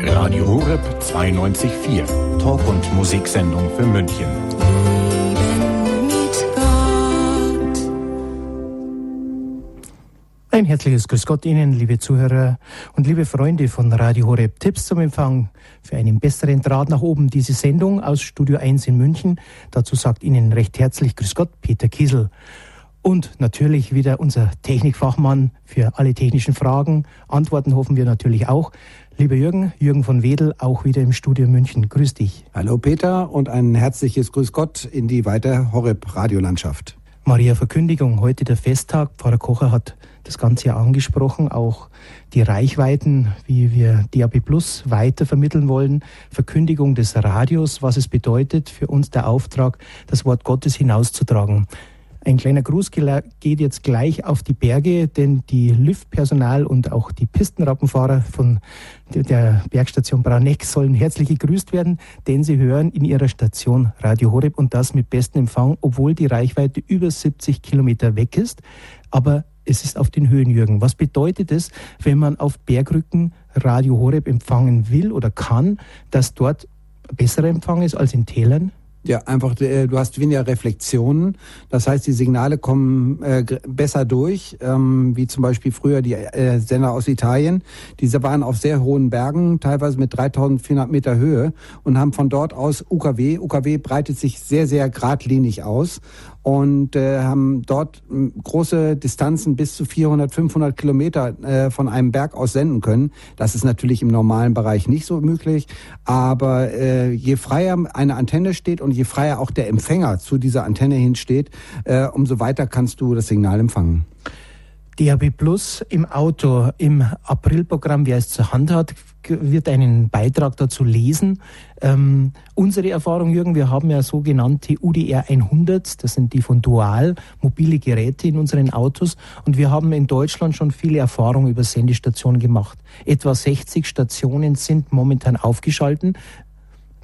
Radio Horeb 92.4. Talk- und Musiksendung für München. Ein herzliches Grüß Gott Ihnen, liebe Zuhörer und liebe Freunde von Radio Horeb. Tipps zum Empfang für einen besseren Draht nach oben. Diese Sendung aus Studio 1 in München. Dazu sagt Ihnen recht herzlich Grüß Gott, Peter Kiesel. Und natürlich wieder unser Technikfachmann für alle technischen Fragen. Antworten hoffen wir natürlich auch. Lieber Jürgen, Jürgen von Wedel, auch wieder im Studio München. Grüß dich. Hallo Peter und ein herzliches Grüß Gott in die weite Horeb Radiolandschaft. Maria Verkündigung, heute der Festtag. Pfarrer Kocher hat das Ganze ja angesprochen, auch die Reichweiten, wie wir DAB Plus weiter vermitteln wollen, Verkündigung des Radios, was es bedeutet für uns der Auftrag, das Wort Gottes hinauszutragen. Ein kleiner Gruß geht jetzt gleich auf die Berge, denn die Liftpersonal und auch die Pistenrappenfahrer von der Bergstation Brauneck sollen herzlich gegrüßt werden, denn sie hören in ihrer Station Radio Horeb und das mit bestem Empfang, obwohl die Reichweite über 70 Kilometer weg ist. Aber es ist auf den Höhen, Jürgen. Was bedeutet es, wenn man auf Bergrücken Radio Horeb empfangen will oder kann, dass dort besserer Empfang ist als in Tälern? Ja, einfach, äh, du hast weniger Reflexionen. Das heißt, die Signale kommen äh, besser durch, ähm, wie zum Beispiel früher die äh, Sender aus Italien. Diese waren auf sehr hohen Bergen, teilweise mit 3400 Meter Höhe und haben von dort aus UKW. UKW breitet sich sehr, sehr geradlinig aus und äh, haben dort äh, große Distanzen bis zu 400, 500 Kilometer äh, von einem Berg aus senden können. Das ist natürlich im normalen Bereich nicht so möglich, aber äh, je freier eine Antenne steht und je freier auch der Empfänger zu dieser Antenne hinsteht, äh, umso weiter kannst du das Signal empfangen. DAB Plus im Auto im Aprilprogramm, wer es zur Hand hat, wird einen Beitrag dazu lesen. Ähm, unsere Erfahrung, Jürgen, wir haben ja sogenannte UDR 100, das sind die von Dual, mobile Geräte in unseren Autos und wir haben in Deutschland schon viele Erfahrungen über Sendestationen gemacht. Etwa 60 Stationen sind momentan aufgeschalten.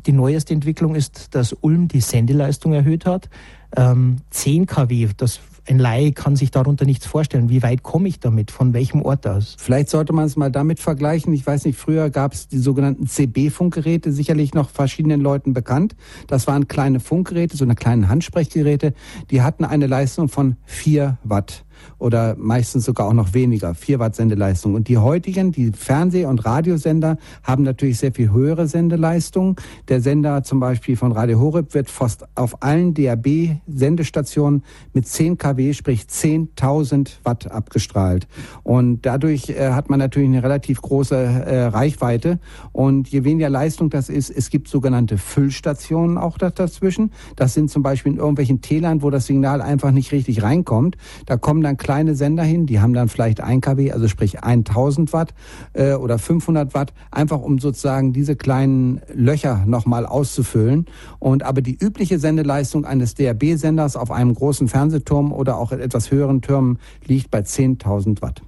Die neueste Entwicklung ist, dass Ulm die Sendeleistung erhöht hat. Ähm, 10 kW, das ein Laie kann sich darunter nichts vorstellen. Wie weit komme ich damit? Von welchem Ort aus? Vielleicht sollte man es mal damit vergleichen. Ich weiß nicht, früher gab es die sogenannten CB-Funkgeräte, sicherlich noch verschiedenen Leuten bekannt. Das waren kleine Funkgeräte, so eine kleinen Handsprechgeräte. Die hatten eine Leistung von 4 Watt oder meistens sogar auch noch weniger, 4 Watt Sendeleistung. Und die heutigen, die Fernseh- und Radiosender, haben natürlich sehr viel höhere Sendeleistung. Der Sender zum Beispiel von Radio Horeb wird fast auf allen DAB-Sendestationen mit 10 kW, sprich 10.000 Watt abgestrahlt. Und dadurch äh, hat man natürlich eine relativ große äh, Reichweite. Und je weniger Leistung das ist, es gibt sogenannte Füllstationen auch dazwischen. Das sind zum Beispiel in irgendwelchen Tälern, wo das Signal einfach nicht richtig reinkommt. Da kommen dann kleine Sender hin, die haben dann vielleicht 1 kW, also sprich 1000 Watt äh, oder 500 Watt, einfach um sozusagen diese kleinen Löcher nochmal auszufüllen. Und aber die übliche Sendeleistung eines DRB-Senders auf einem großen Fernsehturm oder auch etwas höheren Türmen liegt bei 10.000 Watt.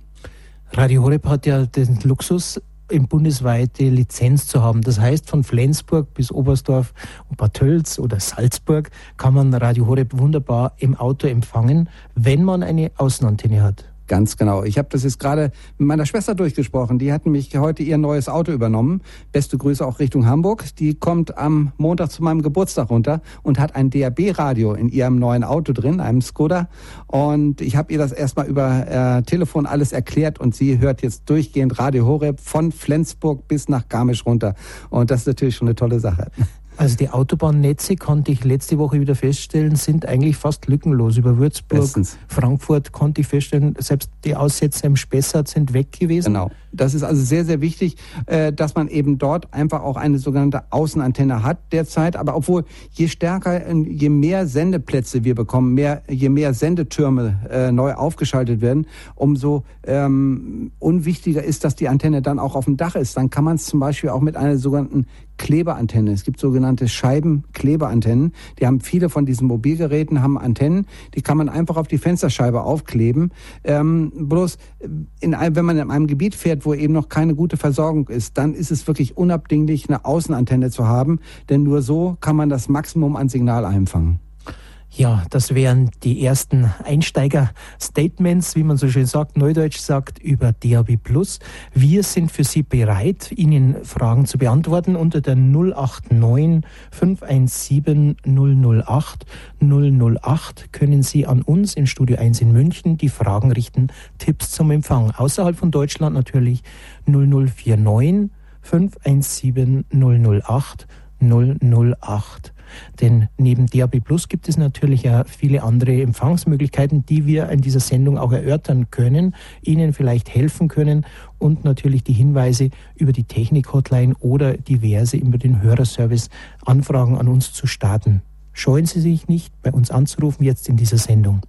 Radio Horeb hat ja den Luxus, im bundesweite Lizenz zu haben. Das heißt, von Flensburg bis Oberstdorf und Bad Tölz oder Salzburg kann man Radio Horeb wunderbar im Auto empfangen, wenn man eine Außenantenne hat. Ganz genau. Ich habe das jetzt gerade mit meiner Schwester durchgesprochen. Die hatten mich heute ihr neues Auto übernommen. Beste Grüße auch Richtung Hamburg. Die kommt am Montag zu meinem Geburtstag runter und hat ein DAB-Radio in ihrem neuen Auto drin, einem Skoda. Und ich habe ihr das erstmal über äh, Telefon alles erklärt und sie hört jetzt durchgehend Radio Horeb von Flensburg bis nach Garmisch runter. Und das ist natürlich schon eine tolle Sache. Also die Autobahnnetze konnte ich letzte Woche wieder feststellen, sind eigentlich fast lückenlos. Über Würzburg, Bestens. Frankfurt konnte ich feststellen, selbst die Aussätze im Spessart sind weg gewesen. Genau. Das ist also sehr, sehr wichtig, äh, dass man eben dort einfach auch eine sogenannte Außenantenne hat derzeit. Aber obwohl je stärker, je mehr Sendeplätze wir bekommen, mehr, je mehr Sendetürme äh, neu aufgeschaltet werden, umso ähm, unwichtiger ist, dass die Antenne dann auch auf dem Dach ist. Dann kann man es zum Beispiel auch mit einer sogenannten Klebeantenne. Es gibt sogenannte Scheibenklebeantennen. Die haben viele von diesen Mobilgeräten haben Antennen. Die kann man einfach auf die Fensterscheibe aufkleben. Ähm, bloß in wenn man in einem Gebiet fährt, wo eben noch keine gute Versorgung ist, dann ist es wirklich unabdinglich, eine Außenantenne zu haben, denn nur so kann man das Maximum an Signal einfangen. Ja, das wären die ersten Einsteiger-Statements, wie man so schön sagt, neudeutsch sagt, über DAB+. Wir sind für Sie bereit, Ihnen Fragen zu beantworten unter der 089 517 008 008 können Sie an uns in Studio 1 in München die Fragen richten, Tipps zum Empfang. Außerhalb von Deutschland natürlich 0049 517 008 008. Denn neben DAB Plus gibt es natürlich ja viele andere Empfangsmöglichkeiten, die wir in dieser Sendung auch erörtern können, Ihnen vielleicht helfen können und natürlich die Hinweise über die Technik-Hotline oder diverse über den Hörerservice Anfragen an uns zu starten. Scheuen Sie sich nicht, bei uns anzurufen jetzt in dieser Sendung.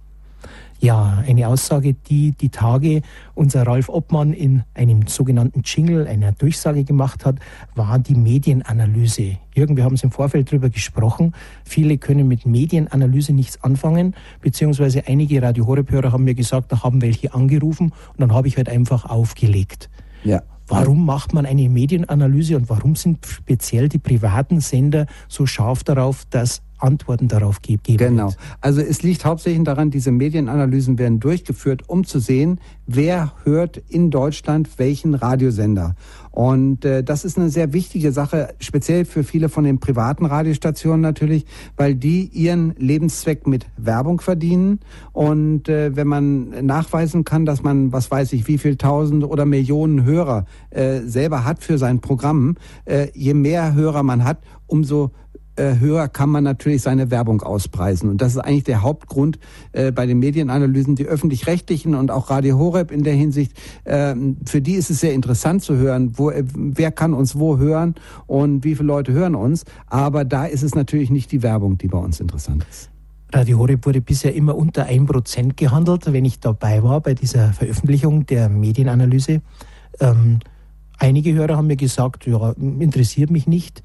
Ja, eine Aussage, die die Tage unser Ralf Obmann in einem sogenannten Jingle, einer Durchsage gemacht hat, war die Medienanalyse. Jürgen, wir haben es im Vorfeld darüber gesprochen. Viele können mit Medienanalyse nichts anfangen, beziehungsweise einige Radio Horeb-Hörer haben mir gesagt, da haben welche angerufen und dann habe ich halt einfach aufgelegt. Ja. Warum macht man eine Medienanalyse und warum sind speziell die privaten Sender so scharf darauf, dass Antworten darauf geben. Genau. Also es liegt hauptsächlich daran, diese Medienanalysen werden durchgeführt, um zu sehen, wer hört in Deutschland welchen Radiosender. Und äh, das ist eine sehr wichtige Sache, speziell für viele von den privaten Radiostationen natürlich, weil die ihren Lebenszweck mit Werbung verdienen. Und äh, wenn man nachweisen kann, dass man, was weiß ich, wie viel tausend oder Millionen Hörer äh, selber hat für sein Programm, äh, je mehr Hörer man hat, umso höher kann man natürlich seine Werbung auspreisen. Und das ist eigentlich der Hauptgrund äh, bei den Medienanalysen. Die öffentlich-rechtlichen und auch Radio Horeb in der Hinsicht, äh, für die ist es sehr interessant zu hören, wo, äh, wer kann uns wo hören und wie viele Leute hören uns. Aber da ist es natürlich nicht die Werbung, die bei uns interessant ist. Radio Horeb wurde bisher immer unter 1% gehandelt, wenn ich dabei war bei dieser Veröffentlichung der Medienanalyse. Ähm, einige Hörer haben mir gesagt, ja, interessiert mich nicht.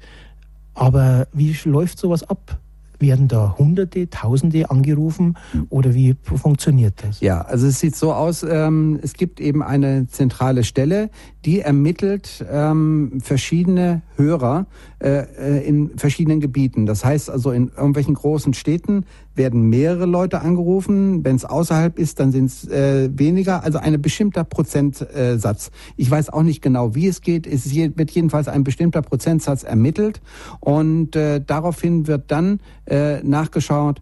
Aber wie läuft sowas ab? Werden da Hunderte, Tausende angerufen oder wie funktioniert das? Ja, also es sieht so aus, ähm, es gibt eben eine zentrale Stelle, die ermittelt ähm, verschiedene Hörer äh, äh, in verschiedenen Gebieten. Das heißt also in irgendwelchen großen Städten werden mehrere Leute angerufen. Wenn es außerhalb ist, dann sind es äh, weniger. Also ein bestimmter Prozentsatz. Ich weiß auch nicht genau, wie es geht. Es wird jedenfalls ein bestimmter Prozentsatz ermittelt und äh, daraufhin wird dann äh, nachgeschaut,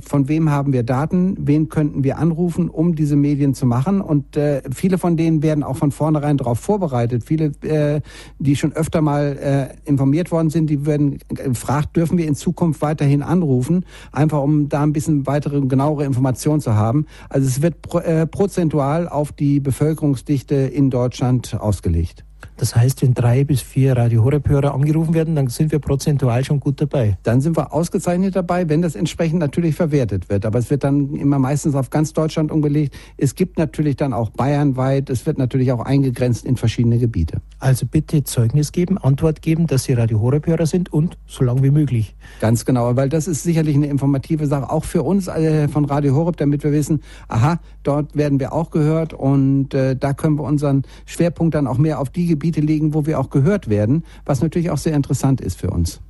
von wem haben wir Daten, wen könnten wir anrufen, um diese Medien zu machen. Und äh, viele von denen werden auch von vornherein darauf vorbereitet. Viele, äh, die schon öfter mal äh, informiert worden sind, die werden gefragt, dürfen wir in Zukunft weiterhin anrufen, einfach um da ein bisschen weitere, genauere Informationen zu haben. Also es wird pro, äh, prozentual auf die Bevölkerungsdichte in Deutschland ausgelegt. Das heißt, wenn drei bis vier Radio Horeb-Hörer angerufen werden, dann sind wir prozentual schon gut dabei. Dann sind wir ausgezeichnet dabei, wenn das entsprechend natürlich verwertet wird. Aber es wird dann immer meistens auf ganz Deutschland umgelegt. Es gibt natürlich dann auch bayernweit. Es wird natürlich auch eingegrenzt in verschiedene Gebiete. Also bitte Zeugnis geben, Antwort geben, dass Sie Radio Horeb-Hörer sind und so lange wie möglich. Ganz genau, weil das ist sicherlich eine informative Sache, auch für uns äh, von Radio Horeb, damit wir wissen, aha, dort werden wir auch gehört und äh, da können wir unseren Schwerpunkt dann auch mehr auf die Gebiete Gebiete legen, wo wir auch gehört werden, was natürlich auch sehr interessant ist für uns.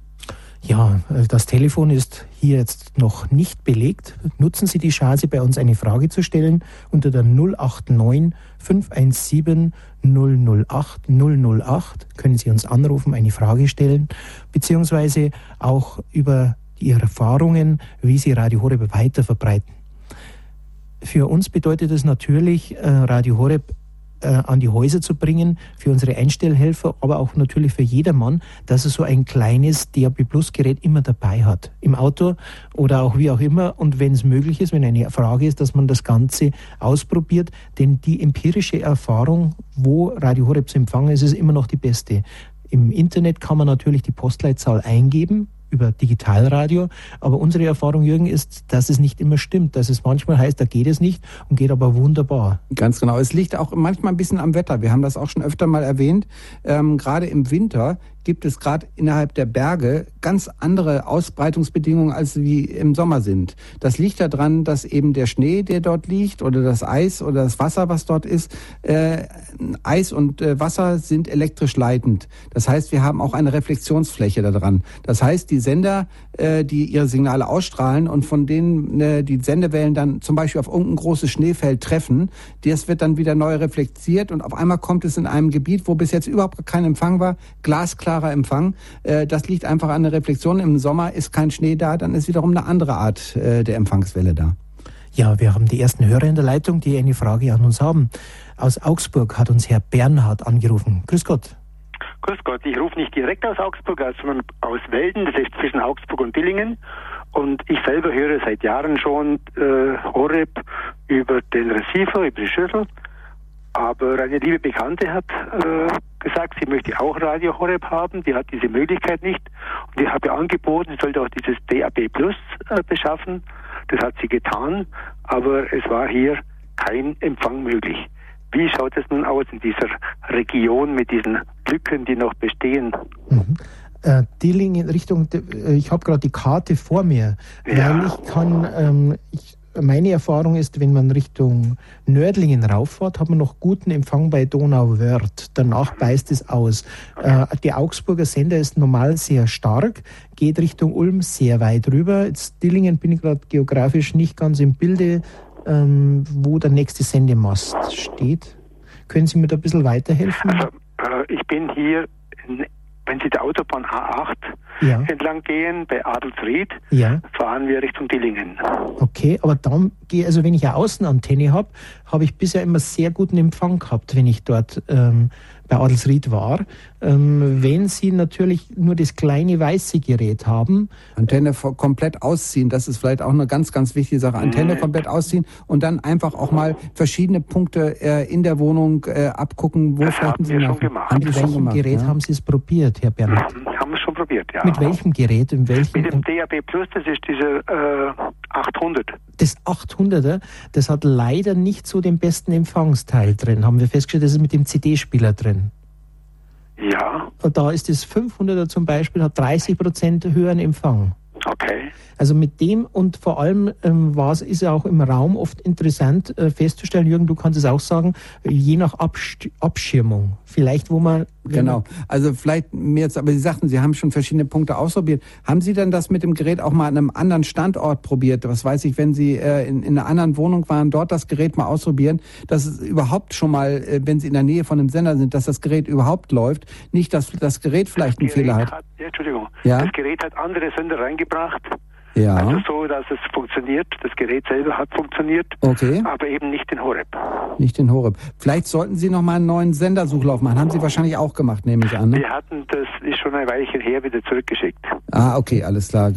Ja, äh, das Telefon ist hier jetzt noch nicht belegt. Nutzen Sie die Chance, bei uns eine Frage zu stellen unter der 089 517 008 008. Können Sie uns anrufen, eine Frage stellen, beziehungsweise auch über Ihre Erfahrungen, wie Sie Radio Horeb weiter verbreiten. Für uns bedeutet es natürlich, äh, Radio Horeb äh, an die Häuser zu bringen, für unsere Einstellhelfer, aber auch natürlich für jedermann, dass er so ein kleines DAB Plus Gerät immer dabei hat. Im Auto oder auch wie auch immer. Und wenn es möglich ist, wenn eine Frage ist, dass man das Ganze ausprobiert. Denn die empirische Erfahrung, wo Radio Horeb zu empfangen ist, ist immer noch die beste. Im Internet kann man natürlich die Postleitzahl eingeben, über Digitalradio. Aber unsere Erfahrung, Jürgen, ist, dass es nicht immer stimmt. Dass es manchmal heißt, da geht es nicht und geht aber wunderbar. Ganz genau. Es liegt auch manchmal ein bisschen am Wetter. Wir haben das auch schon öfter mal erwähnt. Ähm, gerade im Winter gibt es gerade innerhalb der Berge ganz andere Ausbreitungsbedingungen, als wie im Sommer sind. Das liegt daran, dass eben der Schnee, der dort liegt, oder das Eis oder das Wasser, was dort ist, äh, Eis und äh, Wasser sind elektrisch leitend. Das heißt, wir haben auch eine Reflexionsfläche daran. Das heißt, die Sender, äh, die ihre Signale ausstrahlen und von denen äh, die Sendewellen dann zum Beispiel auf irgendein großes Schneefeld treffen, das wird dann wieder neu reflektiert und auf einmal kommt es in einem Gebiet, wo bis jetzt überhaupt kein Empfang war, glasklarer Empfang. Äh, das liegt einfach an der Reflexion. Im Sommer ist kein Schnee da, dann ist wiederum eine andere Art äh, der Empfangswelle da. Ja, wir haben die ersten Hörer in der Leitung, die eine Frage an uns haben. Aus Augsburg hat uns Herr Bernhard angerufen. Grüß Gott. Grüß Gott, ich rufe nicht direkt aus Augsburg, sondern aus Welden, das ist zwischen Augsburg und Dillingen. Und ich selber höre seit Jahren schon äh, Horeb über den Receiver, über die Schüssel. Aber eine liebe Bekannte hat äh, gesagt, sie möchte auch Radio Horeb haben. Die hat diese Möglichkeit nicht. Und ich habe angeboten, sie sollte auch dieses DAB Plus äh, beschaffen. Das hat sie getan. Aber es war hier kein Empfang möglich. Wie schaut es nun aus in dieser Region mit diesen Lücken, die noch bestehen? Mhm. Äh, Dillingen Richtung, äh, ich habe gerade die Karte vor mir, ja. weil ich kann, ähm, ich, meine Erfahrung ist, wenn man Richtung Nördlingen rauffährt, hat man noch guten Empfang bei Donauwörth. Danach beißt es aus. Äh, der Augsburger Sender ist normal sehr stark, geht Richtung Ulm sehr weit rüber. Jetzt Dillingen bin ich gerade geografisch nicht ganz im Bilde, ähm, wo der nächste Sendemast steht. Können Sie mir da ein bisschen weiterhelfen? Also, äh, ich bin hier wenn Sie der Autobahn A8 ja. entlang gehen, bei Adelsried, ja. fahren wir Richtung Dillingen. Okay, aber dann gehe, also wenn ich eine Außenantenne habe, habe ich bisher immer sehr guten Empfang gehabt, wenn ich dort ähm, bei Adelsried war. Ähm, wenn Sie natürlich nur das kleine weiße Gerät haben. Antenne komplett ausziehen, das ist vielleicht auch eine ganz, ganz wichtige Sache. Antenne mhm. komplett ausziehen und dann einfach auch mal verschiedene Punkte äh, in der Wohnung äh, abgucken, wo das haben Sie schon gemacht. Mit welchem gemacht, Gerät ja? haben Sie es probiert, Herr Bernhard? Mhm, haben wir schon probiert, ja. Mit welchem Gerät? In welchem, Mit dem DAB Plus, das ist diese äh, 800. Das 800er, das hat leider nicht so den besten Empfangsteil drin. Haben wir festgestellt, das ist mit dem CD-Spieler drin. Ja. Da ist das 500er zum Beispiel, hat 30 Prozent höheren Empfang. Okay. Also mit dem und vor allem ähm, war es, ist ja auch im Raum oft interessant äh, festzustellen, Jürgen, du kannst es auch sagen, je nach Absch Abschirmung. Vielleicht, wo man. Genau. Also vielleicht mehr jetzt, aber Sie sagten, Sie haben schon verschiedene Punkte ausprobiert. Haben Sie denn das mit dem Gerät auch mal an einem anderen Standort probiert? Was weiß ich, wenn Sie äh, in, in einer anderen Wohnung waren, dort das Gerät mal ausprobieren, dass es überhaupt schon mal, äh, wenn Sie in der Nähe von einem Sender sind, dass das Gerät überhaupt läuft. Nicht, dass das Gerät vielleicht einen Fehler hat. hat ja, Entschuldigung. Ja? Das Gerät hat andere Sender reingebracht. Ja. Also so, dass es funktioniert. Das Gerät selber hat funktioniert. Okay. Aber eben nicht in Horeb. Nicht in Horeb. Vielleicht sollten Sie noch mal einen neuen Sendersuchlauf machen. Haben Sie wahrscheinlich auch gemacht, nehme ich an. Ne? Wir hatten das ist schon ein Weilchen her wieder zurückgeschickt. Ah, okay, alles klar.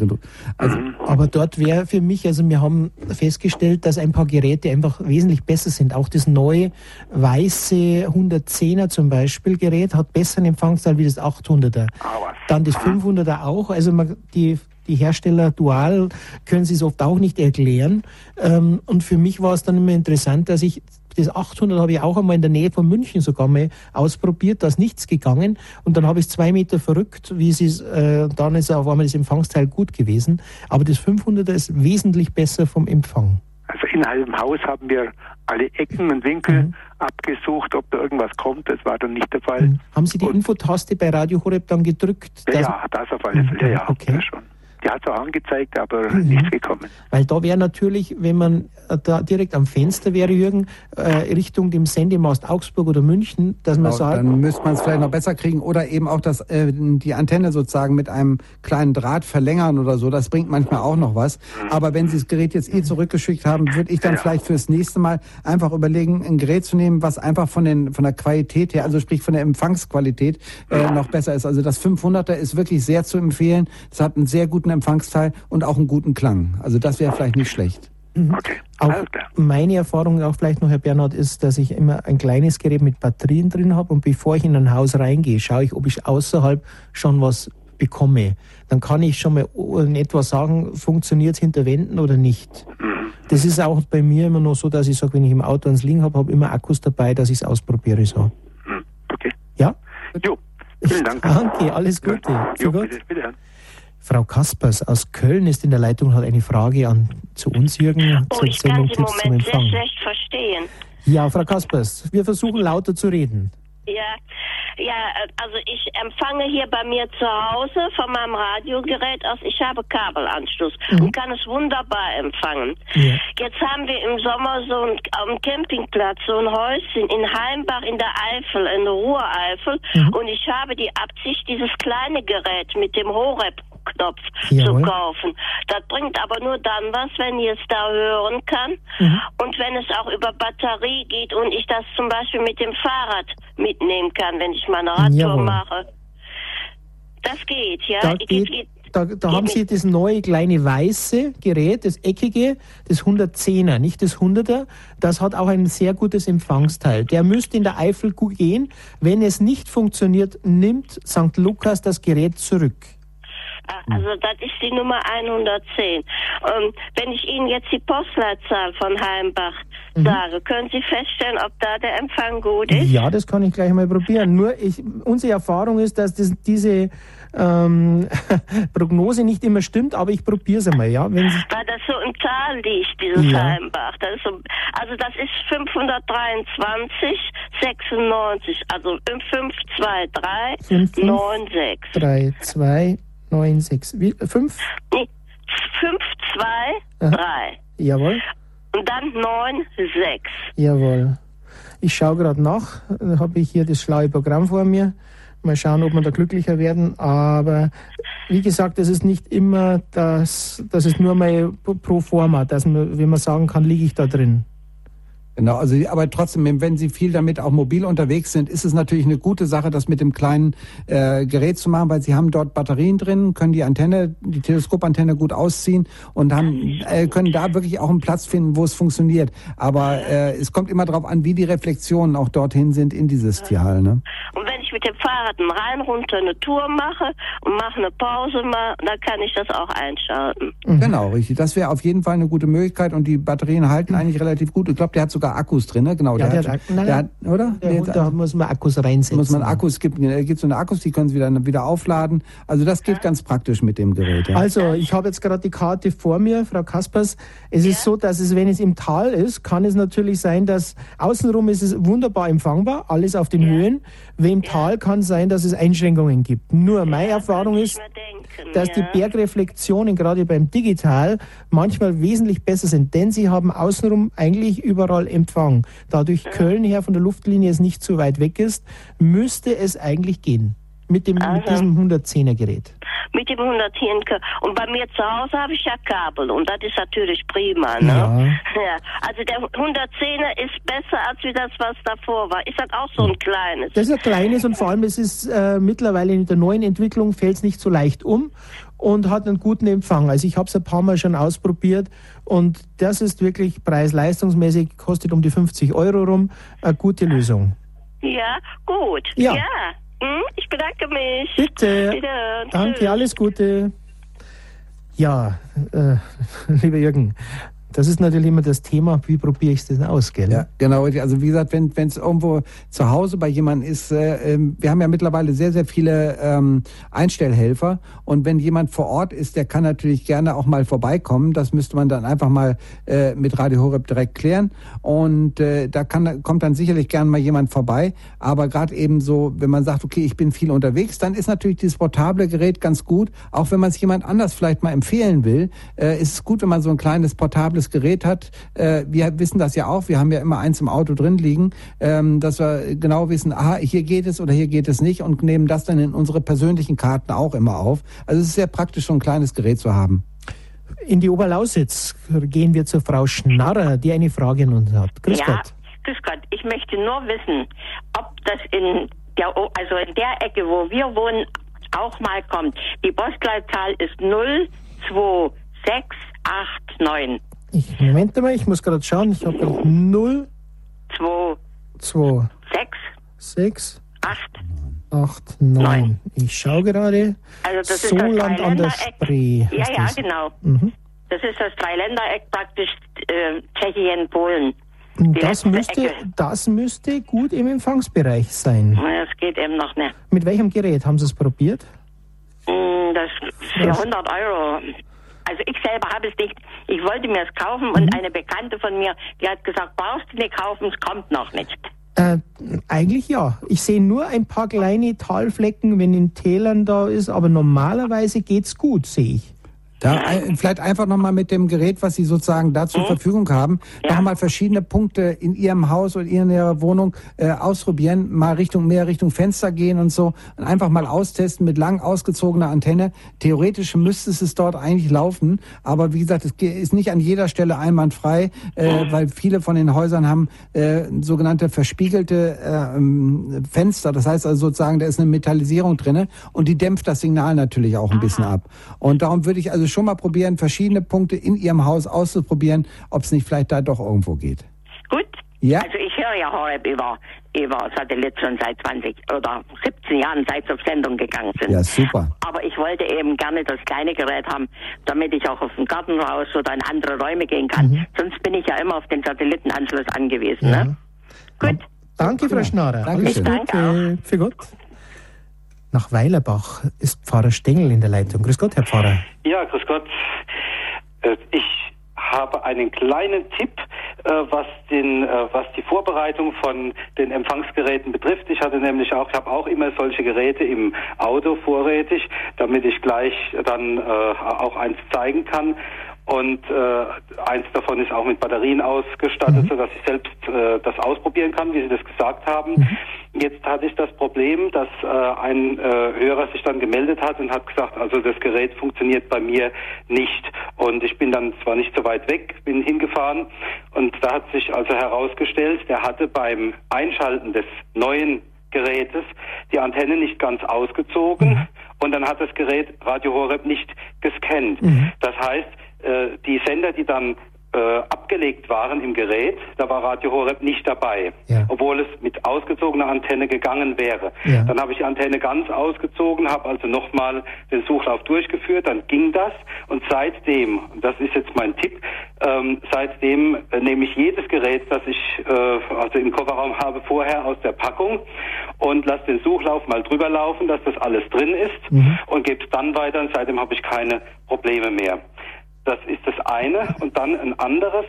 Also, mhm. Aber dort wäre für mich, also wir haben festgestellt, dass ein paar Geräte einfach wesentlich besser sind. Auch das neue weiße 110er zum Beispiel Gerät hat besseren Empfangsteil wie das 800er. Ah, Dann das 500er auch. Also man, die die Hersteller dual können sie es oft auch nicht erklären. Ähm, und für mich war es dann immer interessant, dass ich das 800 habe ich auch einmal in der Nähe von München sogar mal ausprobiert, da ist nichts gegangen und dann habe ich es zwei Meter verrückt, wie es ist, äh, dann ist auf einmal das Empfangsteil gut gewesen, aber das 500er ist wesentlich besser vom Empfang. Also innerhalb im Haus haben wir alle Ecken und Winkel mhm. abgesucht, ob da irgendwas kommt. Das war dann nicht der Fall. Mhm. Haben Sie die Infotaste bei Radio Horeb dann gedrückt? Ja, ja das auf alle Fälle, ja. Okay. schon. Die hat es auch angezeigt, aber mhm. nichts gekommen. Weil da wäre natürlich, wenn man äh, da direkt am Fenster wäre, Jürgen, äh, Richtung dem Sendemast Augsburg oder München, dass man genau, sagt. Dann müsste man es vielleicht noch besser kriegen oder eben auch das, äh, die Antenne sozusagen mit einem kleinen Draht verlängern oder so. Das bringt manchmal auch noch was. Mhm. Aber wenn Sie das Gerät jetzt eh zurückgeschickt haben, würde ich dann ja. vielleicht fürs nächste Mal einfach überlegen, ein Gerät zu nehmen, was einfach von, den, von der Qualität her, also sprich von der Empfangsqualität, äh, noch besser ist. Also das 500er ist wirklich sehr zu empfehlen. Es hat einen sehr guten Empfangsteil und auch einen guten Klang. Also das wäre vielleicht nicht schlecht. Mhm. Okay. Auch meine Erfahrung auch vielleicht noch, Herr Bernhard, ist, dass ich immer ein kleines Gerät mit Batterien drin habe und bevor ich in ein Haus reingehe, schaue ich, ob ich außerhalb schon was bekomme. Dann kann ich schon mal in etwa sagen, funktioniert es hinter Wänden oder nicht. Mhm. Das ist auch bei mir immer noch so, dass ich sage, wenn ich im Auto ans Liegen habe, habe immer Akkus dabei, dass ich es ausprobiere. So. Mhm. Okay. Ja? Jo. Vielen Dank. Danke, alles Gute. Jo, bitte, bitte. Frau Kaspers aus Köln ist in der Leitung, hat eine Frage an zu uns, Jürgen, Oh, ich kann Sendung Sie im Moment sehr schlecht verstehen. Ja, Frau Kaspers, wir versuchen lauter zu reden. Ja, ja, also ich empfange hier bei mir zu Hause von meinem Radiogerät aus. Ich habe Kabelanschluss und kann es wunderbar empfangen. Ja. Jetzt haben wir im Sommer so ein, am Campingplatz so ein Häuschen in Heimbach in der Eifel, in der Ruhreifel. Und ich habe die Absicht, dieses kleine Gerät mit dem Horeb-Knopf Jawohl. zu kaufen. Das bringt aber nur dann was, wenn ich es da hören kann und wenn es auch über Batterie geht und ich das zum Beispiel mit dem Fahrrad mitnehmen kann, wenn ich meine Radtour Jawohl. mache. Das geht, ja. Da, Geht- geht, geht- da, da haben Sie das neue kleine weiße Gerät, das eckige, das 110er, nicht das 100er. Das hat auch ein sehr gutes Empfangsteil. Der müsste in der Eifel gehen. Wenn es nicht funktioniert, nimmt St. Lukas das Gerät zurück. Ah, Also das ist die Nummer 110. Ähm, wenn ich Ihnen jetzt die Postleitzahl von Heimbach Mhm. sage, können Sie feststellen, ob da der Empfang gut ist? Ja, das kann ich gleich mal probieren. Nur ich, unsere Erfahrung ist, dass das, diese ähm, Prognose nicht immer stimmt, aber ich probiere es einmal. Ja? Wenn Sie, Weil das so im Tal liegt, dieses Ja. Heimbach. Das so, also das ist 523, 96, also 523, Fünf, fünf. 96. 3, 2, 9, 6, 5. Nee, 523 Jawohl. und dann 96. Jawohl. Ich schaue gerade nach. Da habe ich hier das schlaue Programm vor mir. Mal schauen, ob wir da glücklicher werden. Aber wie gesagt, es ist nicht immer das, das ist nur mal pro forma, dass man, wenn man sagen kann, liege ich da drin. Genau, also aber trotzdem, wenn Sie viel damit auch mobil unterwegs sind, ist es natürlich eine gute Sache, das mit dem kleinen äh, Gerät zu machen, weil Sie haben dort Batterien drin, können die Antenne, die Teleskopantenne gut ausziehen und haben, äh, können da wirklich auch einen Platz finden, wo es funktioniert. Aber äh, es kommt immer darauf an, wie die Reflexionen auch dorthin sind in dieses Tierhall. Ne? Und wenn ich mit dem Fahrrad einen rein runter eine Tour mache und mache eine Pause mal, dann kann ich das auch einschalten. Genau, richtig. Das wäre auf jeden Fall eine gute Möglichkeit und die Batterien halten eigentlich relativ gut. Ich glaube, der hat sogar Akkus drin, ne? Genau. Ja, der, der hat, nein, der hat, oder? Der Nee, Hund, da muss man Akkus reinsetzen. muss man Akkus, gibt, äh, gibt so eine Akkus, die können Sie dann wieder aufladen. Also das geht ganz praktisch mit dem Gerät. Ja. Also, ich habe jetzt gerade die Karte vor mir, Frau Kaspers. Es ist so, dass es, wenn es im Tal ist, kann es natürlich sein, dass außenrum ist es wunderbar empfangbar, alles auf den Höhen. Wenn im Tal kann sein, dass es Einschränkungen gibt. Nur meine Erfahrung ist, denken, dass ja. die Bergreflexionen gerade beim Digital manchmal wesentlich besser sind, denn sie haben außenrum eigentlich überall Empfang. Da durch Köln her von der Luftlinie es nicht so weit weg ist, müsste es eigentlich gehen. Mit, dem, mit Aha. diesem 110er Gerät. Mit dem 110 K- Und bei mir zu Hause habe ich ja Kabel und das ist natürlich prima, ne? Ja. Ja, also der 110er ist besser als wie das, was davor war. Ist das auch so ein kleines? Das ist ein kleines und vor allem es ist äh, mittlerweile in der neuen Entwicklung fällt es nicht so leicht um und hat einen guten Empfang. Also ich habe es ein paar Mal schon ausprobiert und das ist wirklich preis-leistungsmäßig, kostet um die 50 Euro rum, eine gute Lösung. Ja, gut. Ja. Hm, ich bedanke mich. Bitte. Danke, alles Gute. Ja, äh, lieber Jürgen, das ist natürlich immer das Thema, wie probiere ich es denn aus, gell? Ja, genau. Also wie gesagt, wenn es irgendwo zu Hause bei jemandem ist, äh, ähm, wir haben ja mittlerweile sehr, sehr viele ähm, Einstellhelfer und wenn jemand vor Ort ist, der kann natürlich gerne auch mal vorbeikommen. Das müsste man dann einfach mal äh, mit Radio Horeb direkt klären und äh, da kann, kommt dann sicherlich gern mal jemand vorbei. Aber gerade eben so, wenn man sagt, okay, ich bin viel unterwegs, dann ist natürlich dieses portable Gerät ganz gut. Auch wenn man es jemand anders vielleicht mal empfehlen will, äh, ist es gut, wenn man so ein kleines portables Gerät hat. Äh, wir wissen das ja auch. Wir haben ja immer eins im Auto drin liegen, ähm, dass wir genau wissen, aha, hier geht es oder hier geht es nicht und nehmen das dann in unsere persönlichen Karten auch immer auf. Also es ist sehr praktisch, so ein kleines Gerät zu haben. In die Oberlausitz gehen wir zur Frau Schnarrer, die eine Frage an uns hat. Grüß ja, Gott. grüß Gott. Ich möchte nur wissen, ob das in der, also in der Ecke, wo wir wohnen, auch mal kommt. Die Postleitzahl ist 02689. Ich, Moment mal, ich muss gerade schauen. Ich habe gerade 0, 2, 6, 2689. 8, 9. Ich schaue gerade. Also das ist Soland das an der. Spree. Ja, ja, das. genau. Mhm. Das ist das Dreiländereck praktisch äh, Tschechien, Polen. Die Das müsste, Ecke. das müsste gut im Empfangsbereich sein. Das geht eben noch nicht. Mit welchem Gerät haben Sie es probiert? Mm, Das für 100 Euro. Also ich selber habe es nicht. Ich wollte mir es kaufen und eine Bekannte von mir, die hat gesagt, brauchst du nicht kaufen, es kommt noch nicht. Äh, eigentlich ja. Ich sehe nur ein paar kleine Talflecken, wenn in Tälern da ist, aber normalerweise geht's gut, sehe ich. Da, ein- vielleicht einfach nochmal mit dem Gerät, was Sie sozusagen da zur Verfügung haben, Ja. nochmal verschiedene Punkte in Ihrem Haus oder in Ihrer Wohnung äh, ausprobieren, mal Richtung mehr Richtung Fenster gehen und so und einfach mal austesten mit lang ausgezogener Antenne. Theoretisch müsste es dort eigentlich laufen, aber wie gesagt, es ist nicht an jeder Stelle einwandfrei, äh, weil viele von den Häusern haben äh, sogenannte verspiegelte äh, ähm, Fenster. Das heißt also sozusagen, da ist eine Metallisierung drinne und die dämpft das Signal natürlich auch ein bisschen ab. Und darum würde ich also schon mal probieren, verschiedene Punkte in Ihrem Haus auszuprobieren, ob es nicht vielleicht da doch irgendwo geht. Gut? Ja. Also ich höre ja Horeb über, über Satellit schon seit 20 oder 17 Jahren, seit sie auf Sendung gegangen sind. Ja, super. Aber ich wollte eben gerne das kleine Gerät haben, damit ich auch auf dem Garten raus oder in andere Räume gehen kann. Sonst bin ich ja immer auf den Satellitenanschluss angewiesen. Ne? Gut. Danke, Frau Schnarrer. Dankeschön. Alles Gute. Für Gott. Nach Weilerbach ist Pfarrer Stengel in der Leitung. Grüß Gott, Herr Pfarrer. Ja, grüß Gott. Äh, Ich habe einen kleinen Tipp, äh, was den, äh, was die Vorbereitung von den Empfangsgeräten betrifft. Ich hatte nämlich auch, ich habe auch immer solche Geräte im Auto vorrätig, damit ich gleich dann auch eins zeigen kann. Und äh, eins davon ist auch mit Batterien ausgestattet, sodass ich selbst äh, das ausprobieren kann, wie Sie das gesagt haben. Jetzt hatte ich das Problem, dass äh, ein äh, Hörer sich dann gemeldet hat und hat gesagt, also das Gerät funktioniert bei mir nicht. Und ich bin dann zwar nicht so weit weg, bin hingefahren und da hat sich also herausgestellt, der hatte beim Einschalten des neuen Gerätes die Antenne nicht ganz ausgezogen und dann hat das Gerät Radio Horeb nicht gescannt. Das heißt, äh, die Sender, die dann äh, abgelegt waren im Gerät, da war Radio Horeb nicht dabei, Ja. obwohl es mit ausgezogener Antenne gegangen wäre. Ja. Dann habe ich die Antenne ganz ausgezogen, habe also nochmal den Suchlauf durchgeführt, dann ging das und seitdem, das ist jetzt mein Tipp, ähm, seitdem äh, nehme ich jedes Gerät, das ich äh, also im Kofferraum habe, vorher aus der Packung und lasse den Suchlauf mal drüber laufen, dass das alles drin ist und gebe es dann weiter und seitdem habe ich keine Probleme mehr. Das ist das eine. Und dann ein anderes.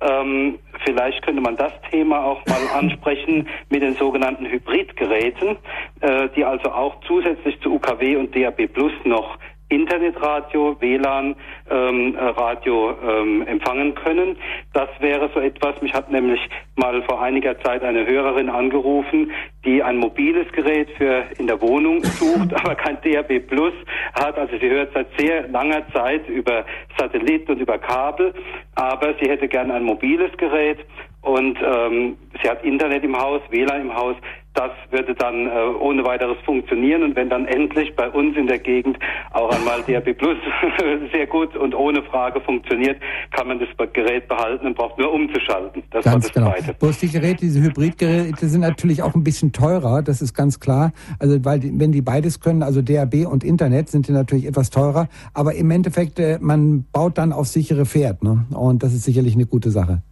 Ähm, vielleicht könnte man das Thema auch mal ansprechen mit den sogenannten Hybridgeräten, äh, die also auch zusätzlich zu UKW und DAB Plus noch Internetradio, WLAN, ähm, äh, Radio ähm, empfangen können. Das wäre so etwas. Mich hat nämlich mal vor einiger Zeit eine Hörerin angerufen, die ein mobiles Gerät für in der Wohnung sucht, aber kein DAB Plus hat. Also sie hört seit sehr langer Zeit über Satellit und über Kabel, aber sie hätte gern ein mobiles Gerät und ähm, sie hat Internet im Haus, WLAN im Haus. Das würde dann äh, ohne weiteres funktionieren und wenn dann endlich bei uns in der Gegend auch einmal DRB Plus sehr gut und ohne Frage funktioniert, kann man das Gerät behalten und braucht nur umzuschalten. Das Ganz war das genau. Zweite. Bloß die Geräte, diese Hybridgeräte sind natürlich auch ein bisschen teurer, das ist ganz klar. Also weil die, wenn die beides können, also DAB und Internet, sind die natürlich etwas teurer. Aber im Endeffekt, äh, man baut dann auf sichere Pferd. Ne? Und das ist sicherlich eine gute Sache.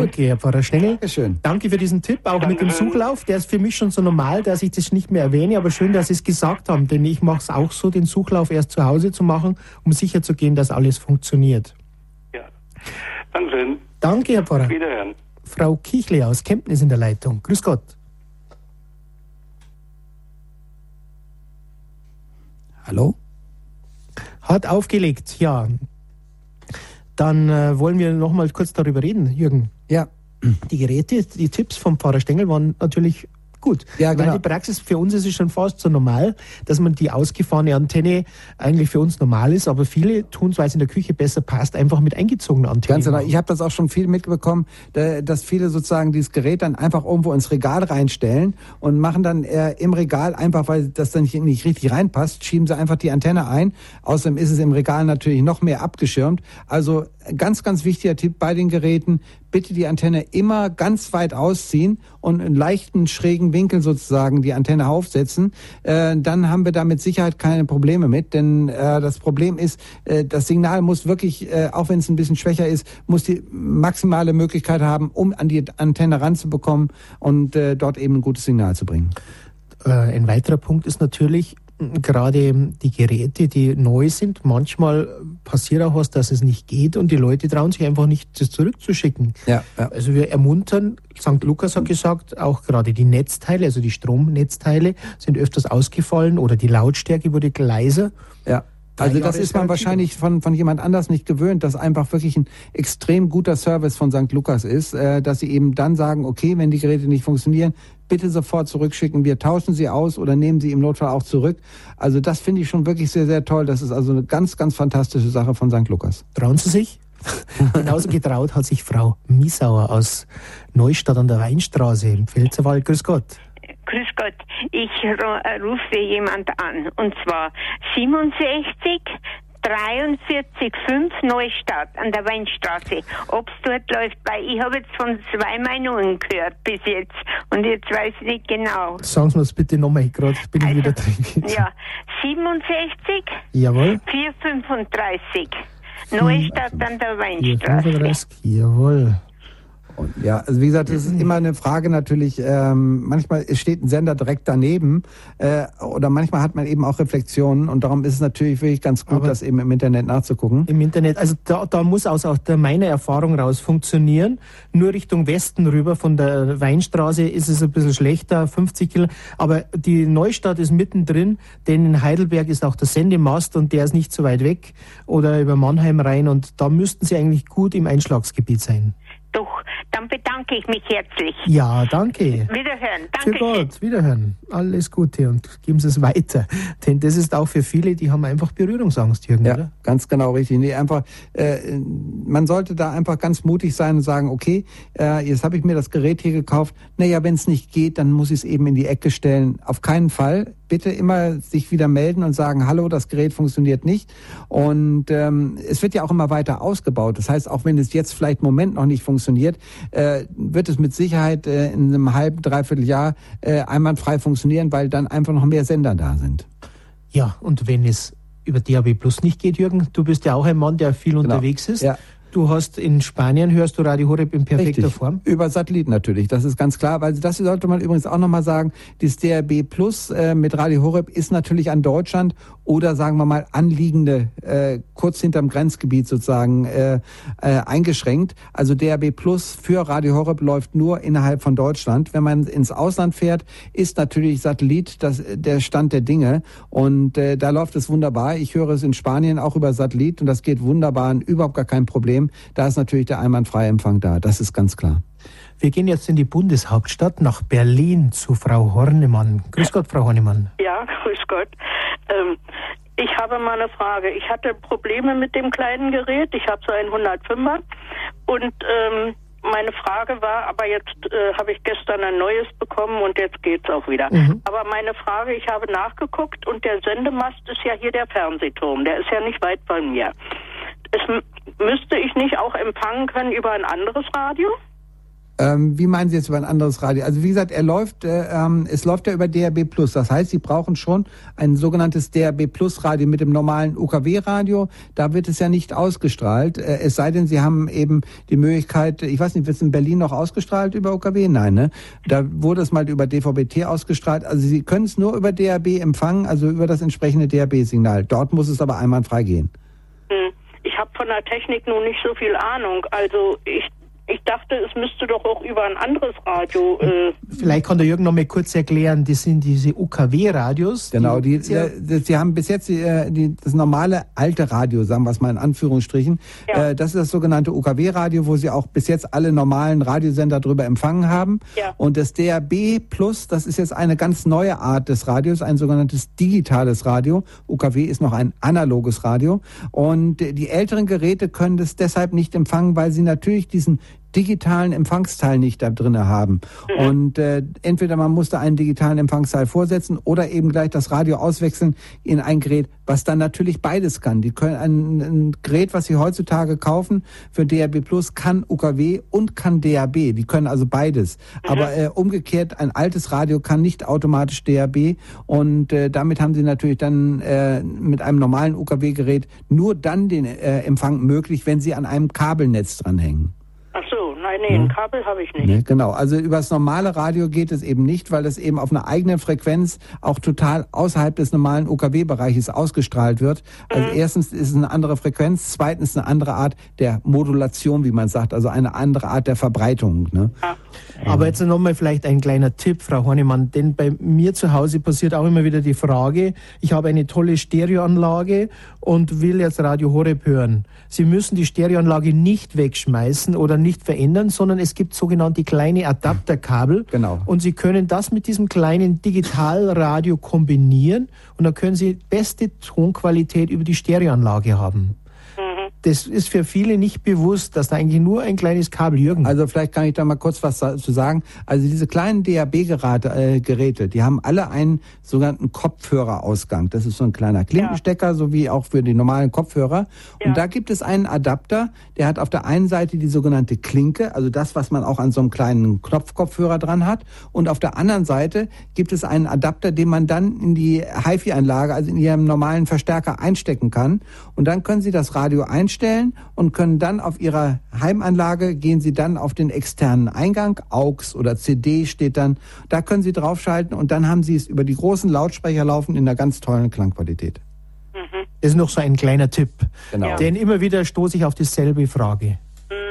Danke, Herr Pfarrer Stengel. Dankeschön. Danke für diesen Tipp, auch mit dem. Suchlauf. Der ist für mich schon so normal, dass ich das nicht mehr erwähne, aber schön, dass Sie es gesagt haben, denn ich mache es auch so, den Suchlauf erst zu Hause zu machen, um sicherzugehen, dass alles funktioniert. ja. Dankeschön. Danke, Herr Pfarrer. Wiederhören. Frau Kichle aus Kempten ist in der Leitung. Grüß Gott. Hallo? Hat aufgelegt, ja. Dann äh, wollen wir noch mal kurz darüber reden, Jürgen. Ja. Die Geräte, die Tipps vom Pfarrer Stengel waren natürlich gut. Ja, Weil genau. die Praxis für uns ist es schon fast so normal, dass man die ausgefahrene Antenne eigentlich für uns normal ist, aber viele tun es, weil es in der Küche besser passt, einfach mit eingezogener Antenne. Ganz genau. Ich habe das auch schon viel mitbekommen, da- dass viele sozusagen dieses Gerät dann einfach irgendwo ins Regal reinstellen und machen dann äh, im Regal einfach, weil das dann nicht, nicht richtig reinpasst, schieben sie einfach die Antenne ein. Außerdem ist es im Regal natürlich noch mehr abgeschirmt. Also ganz, ganz wichtiger Tipp bei den Geräten, bitte die Antenne immer ganz weit ausziehen und in leichten schrägen Winkel sozusagen die Antenne aufsetzen. Äh, dann haben wir da mit Sicherheit keine Probleme mit, denn äh, das Problem ist, äh, das Signal muss wirklich, äh, auch wenn es ein bisschen schwächer ist, muss die maximale Möglichkeit haben, um an die Antenne ranzubekommen und äh, dort eben ein gutes Signal zu bringen. Äh, ein weiterer Punkt ist natürlich, gerade die Geräte, die neu sind, manchmal passiert auch was, dass es nicht geht und die Leute trauen sich einfach nicht, das zurückzuschicken. Ja, ja. Also wir ermuntern, St. Lukas hat gesagt, auch gerade die Netzteile, also die Stromnetzteile sind öfters ausgefallen oder die Lautstärke wurde leiser. Ja. Also das ist man wahrscheinlich von, von jemand anders nicht gewöhnt, dass einfach wirklich ein extrem guter Service von St. Lukas ist, äh, dass sie eben dann sagen, okay, wenn die Geräte nicht funktionieren, bitte sofort zurückschicken. Wir tauschen sie aus oder nehmen sie im Notfall auch zurück. Also das finde ich schon wirklich sehr, sehr toll. Das ist also eine ganz, ganz fantastische Sache von St. Lukas. Trauen Sie sich? Genauso getraut hat sich Frau Miesauer aus Neustadt an der Weinstraße im Pfälzerwald. Grüß Gott. Gott, ich rufe jemand an und zwar 67 43,5 Neustadt an der Weinstraße. Ob es dort läuft, weil ich habe jetzt von zwei Meinungen gehört bis jetzt und jetzt weiß ich nicht genau. Sagen Sie mir das bitte nochmal, gerade bin ich Also, wieder drin. Ja, 67 Jawohl. 435 Neustadt an der Weinstraße. 35, jawohl. Und ja, also wie gesagt, es ist immer eine Frage natürlich, ähm, manchmal steht ein Sender direkt daneben äh, oder manchmal hat man eben auch Reflexionen und darum ist es natürlich wirklich ganz gut, Aber- das eben im Internet nachzugucken. Im Internet, also da, da muss aus auch der, meiner Erfahrung raus funktionieren. Nur Richtung Westen rüber von der Weinstraße ist es ein bisschen schlechter, 50 Kilo. Aber die Neustadt ist mittendrin, denn in Heidelberg ist auch der Sendemast und der ist nicht so weit weg oder über Mannheim rein und da müssten sie eigentlich gut im Einschlagsgebiet sein. Doch, dann bedanke ich mich herzlich. Ja, danke. Wiederhören. Für Danke. Gott, wiederhören. Alles Gute und geben Sie es weiter. Denn das ist auch für viele, die haben einfach Berührungsangst, Jürgen, Ja, oder? ganz genau richtig. Nee, einfach, äh, man sollte da einfach ganz mutig sein und sagen, okay, äh, jetzt habe ich mir das Gerät hier gekauft. Naja, wenn es nicht geht, dann muss ich es eben in die Ecke stellen. Auf keinen Fall. Bitte immer sich wieder melden und sagen, hallo, das Gerät funktioniert nicht. Und ähm, es wird ja auch immer weiter ausgebaut. Das heißt, auch wenn es jetzt vielleicht im Moment noch nicht funktioniert, äh, wird es mit Sicherheit äh, in einem halben, dreiviertel Jahr äh, einwandfrei funktionieren, weil dann einfach noch mehr Sender da sind. Ja, und wenn es über DAB Plus nicht geht, Jürgen, du bist ja auch ein Mann, der viel unterwegs ist. Ja. Du hast in Spanien, hörst du Radio Horeb in perfekter Richtig. Form. Über Satellit natürlich, das ist ganz klar. Weil das sollte man übrigens auch nochmal sagen, das DRB Plus äh, mit Radio Horeb ist natürlich an Deutschland oder sagen wir mal anliegende, äh, kurz hinterm Grenzgebiet sozusagen äh, äh, eingeschränkt. Also DRB Plus für Radio Horeb läuft nur innerhalb von Deutschland. Wenn man ins Ausland fährt, ist natürlich Satellit das, der Stand der Dinge. Und äh, da läuft es wunderbar. Ich höre es in Spanien auch über Satellit und das geht wunderbar und überhaupt gar kein Problem. Da ist natürlich der einwandfreie Empfang da. Das ist ganz klar. Wir gehen jetzt in die Bundeshauptstadt nach Berlin zu Frau Hornemann. Grüß Gott, Frau Hornemann. Ja, grüß Gott. Ähm, ich habe mal eine Frage. Ich hatte Probleme mit dem kleinen Gerät. Ich habe so einen 105er. Und ähm, meine Frage war, aber jetzt äh, habe ich gestern ein neues bekommen und jetzt geht's auch wieder. Mhm. Aber meine Frage, ich habe nachgeguckt und der Sendemast ist ja hier der Fernsehturm. Der ist ja nicht weit von mir. Müsste ich nicht auch empfangen können über ein anderes Radio? Ähm, wie meinen Sie jetzt über ein anderes Radio? Also wie gesagt, er läuft, äh, ähm, es läuft ja über DRB Plus. Das heißt, Sie brauchen schon ein sogenanntes DRB Plus Radio mit dem normalen UKW-Radio. Da wird es ja nicht ausgestrahlt. Äh, es sei denn, Sie haben eben die Möglichkeit, ich weiß nicht, wird es in Berlin noch ausgestrahlt über UKW? Nein, ne? Da wurde es mal über DVB-T ausgestrahlt. Also Sie können es nur über DRB empfangen, also über das entsprechende DRB-Signal. Dort muss es aber einwandfrei gehen. Hm. Ich habe von der Technik nun nicht so viel Ahnung. Also ich, ich dachte, es müsste doch auch über ein anderes Radio. Äh, Vielleicht kann der Jürgen noch mal kurz erklären, das sind diese UKW-Radios. Genau, die, sehr- die, sie haben bis jetzt die, äh, die, das normale alte Radio, sagen wir es mal in Anführungsstrichen. Ja. Äh, das ist das sogenannte UKW-Radio, wo sie auch bis jetzt alle normalen Radiosender drüber empfangen haben. Ja. Und das DRB Plus, das ist jetzt eine ganz neue Art des Radios, ein sogenanntes digitales Radio. UKW ist noch ein analoges Radio. Und äh, die älteren Geräte können das deshalb nicht empfangen, weil sie natürlich diesen digitalen Empfangsteil nicht da drin haben. Mhm. Und äh, entweder man musste einen digitalen Empfangsteil vorsetzen oder eben gleich das Radio auswechseln in ein Gerät, was dann natürlich beides kann. Die können ein, ein Gerät, was Sie heutzutage kaufen für DAB Plus, kann UKW und kann DAB. Die können also beides. Mhm. Aber äh, umgekehrt, ein altes Radio kann nicht automatisch DAB und äh, damit haben Sie natürlich dann äh, mit einem normalen UKW-Gerät nur dann den äh, Empfang möglich, wenn Sie an einem Kabelnetz dranhängen. Nein, nee, ein Kabel habe ich nicht. Ne, genau, also über das normale Radio geht es eben nicht, weil das eben auf einer eigenen Frequenz auch total außerhalb des normalen UKW-Bereiches ausgestrahlt wird. Also erstens ist es eine andere Frequenz, zweitens eine andere Art der Modulation, wie man sagt, also eine andere Art der Verbreitung. Ne? Aber jetzt nochmal vielleicht ein kleiner Tipp, Frau Hornemann, denn bei mir zu Hause passiert auch immer wieder die Frage, ich habe eine tolle Stereoanlage und will jetzt Radio Horeb hören. Sie müssen die Stereoanlage nicht wegschmeißen oder nicht verändern, sondern es gibt sogenannte kleine Adapterkabel. Genau. Und Sie können das mit diesem kleinen Digitalradio kombinieren und dann können Sie beste Tonqualität über die Stereoanlage haben. Das ist für viele nicht bewusst, dass da eigentlich nur ein kleines Kabel Jürgen. Also vielleicht kann ich da mal kurz was dazu sagen. Also diese kleinen DAB-Geräte, äh, Geräte, die haben alle einen sogenannten Kopfhörerausgang. Das ist so ein kleiner Klinkenstecker, so wie auch für die normalen Kopfhörer. Und da gibt es einen Adapter, der hat auf der einen Seite die sogenannte Klinke, also das, was man auch an so einem kleinen Knopfkopfhörer dran hat. Und auf der anderen Seite gibt es einen Adapter, den man dann in die HiFi-Anlage, also in ihrem normalen Verstärker einstecken kann. Und dann können Sie das Radio einstellen und können dann auf Ihrer Heimanlage, gehen Sie dann auf den externen Eingang, AUX oder CD steht dann, da können Sie draufschalten und dann haben Sie es über die großen Lautsprecher laufen in einer ganz tollen Klangqualität. Das ist noch so ein kleiner Tipp. Genau. Denn immer wieder stoße ich auf dieselbe Frage.